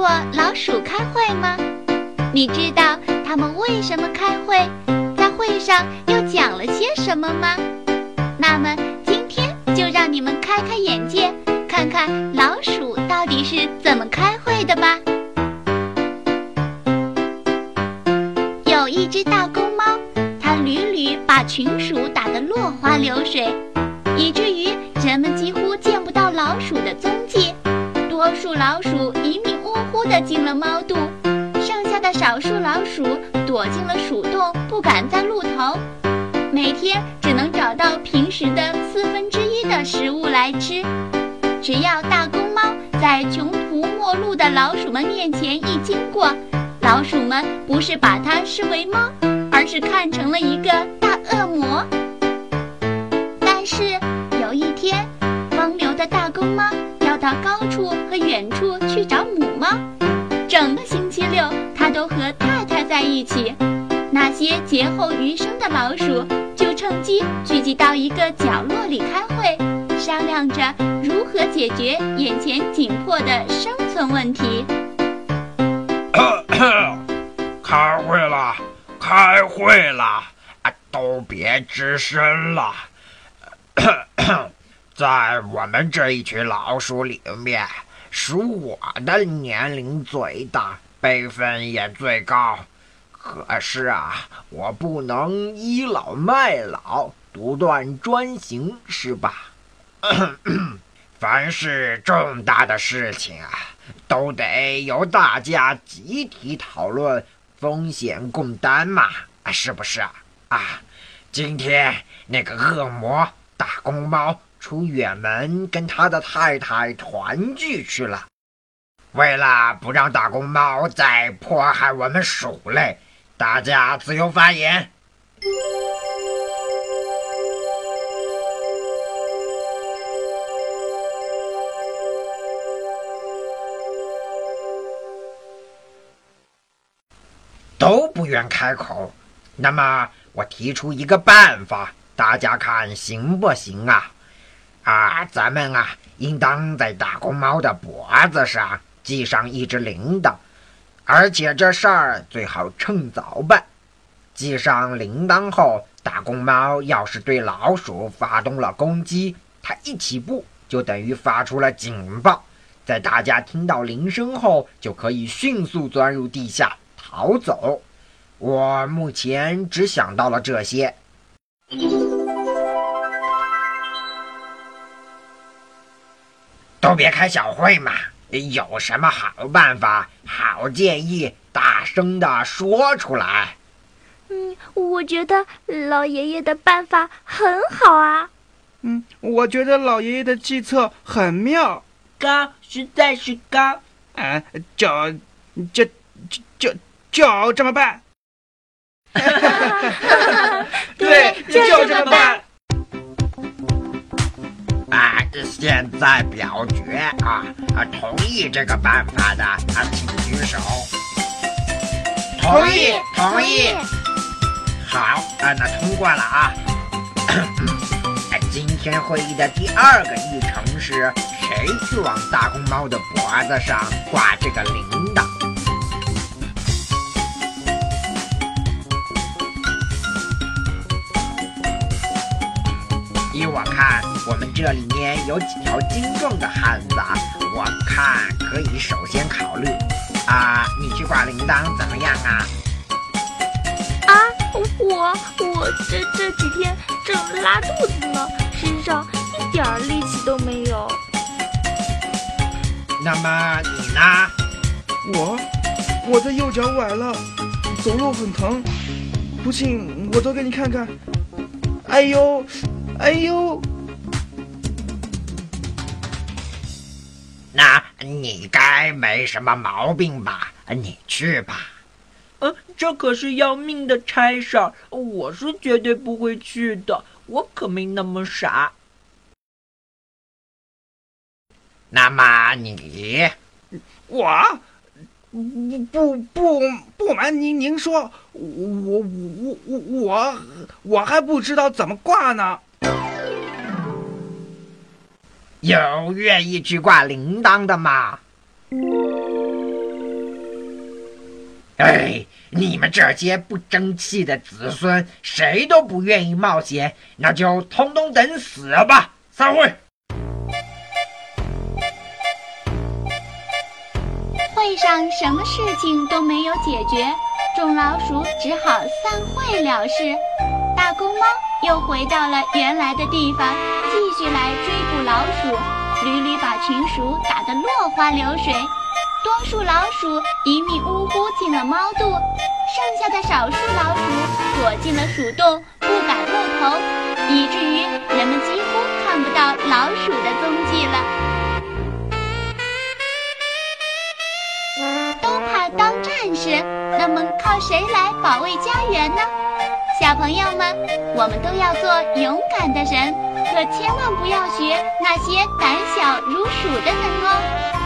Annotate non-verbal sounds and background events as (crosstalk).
过老鼠开会吗？你知道他们为什么开会，在会上又讲了些什么吗？那么今天就让你们开开眼界，看看老鼠到底是怎么开会的吧。有一只大公猫，它屡屡把群鼠打得落花流水，以至于人们几乎。多数老鼠一命呜呼地进了猫肚，剩下的少数老鼠躲进了鼠洞，不敢再露头，每天只能找到平时的四分之一的食物来吃。只要大公猫在穷途末路的老鼠们面前一经过，老鼠们不是把它视为猫，而是看成了一个大恶魔。但是有一天，风流的大公猫到高处和远处去找母猫，整个星期六它都和太太在一起。那些劫后余生的老鼠就趁机聚集到一个角落里开会，商量着如何解决眼前紧迫的生存问题。(coughs) 开会了，开会了！啊，都别吱声了。在我们这一群老鼠里面，属我的年龄最大，辈分也最高。可是啊，我不能倚老卖老，独断专行，是吧？(coughs) 凡是重大的事情啊，都得由大家集体讨论，风险共担嘛，啊，是不是啊？啊，今天那个恶魔大公猫出远门，跟他的太太团聚去了。为了不让大公猫再迫害我们鼠类，大家自由发言。都不愿开口，那么我提出一个办法，大家看行不行啊？啊，咱们啊，应当在大公猫的脖子上系上一只铃铛，而且这事儿最好趁早办。系上铃铛后，大公猫要是对老鼠发动了攻击，它一起步就等于发出了警报，在大家听到铃声后，就可以迅速钻入地下。逃走！我目前只想到了这些。都别开小会嘛！有什么好办法、好建议，大声的说出来。嗯，我觉得老爷爷的办法很好啊。嗯，我觉得老爷爷的计策很妙，高，实在是高。嗯，就就就就。就这么办，(laughs) (laughs) 对，就在表决啊啊，同意这个办法的啊，请举手。同意，同意。好啊，那通过了啊。(coughs) 今天会议的第二个议程是谁去往大公猫的脖子上挂这个铃这里面有几条精壮的汉子，我看可以首先考虑。啊，你去挂铃铛怎么样啊？啊，我我这这几天正拉肚子呢，身上一点力气都没有。那么你呢？我我的右脚崴了，走路很疼。不信，我走给你看看。哎呦！哎呦，你该没什么毛病吧？你去吧。嗯，这可是要命的差事儿，我是绝对不会去的，我可没那么傻。那么你，我，不不不不瞒您您说，我我我我我我还不知道怎么挂呢。有愿意去挂铃铛的吗？哎，你们这些不争气的子孙，谁都不愿意冒险，那就通通等死吧！散会。会上什么事情都没有解决，众老鼠只好散会了事。大公猫又回到了原来的地方，继续来追捕老鼠。屡屡把群鼠打得落花流水。多数老鼠一命呜呼进了猫肚，剩下的少数老鼠躲进了鼠洞，不敢露头，以至于人们几乎看不到老鼠的踪迹了。都怕当战士，那么靠谁来保卫家园呢？小朋友们，我们都要做勇敢的人，可千万不要学那些胆小如鼠的人哦。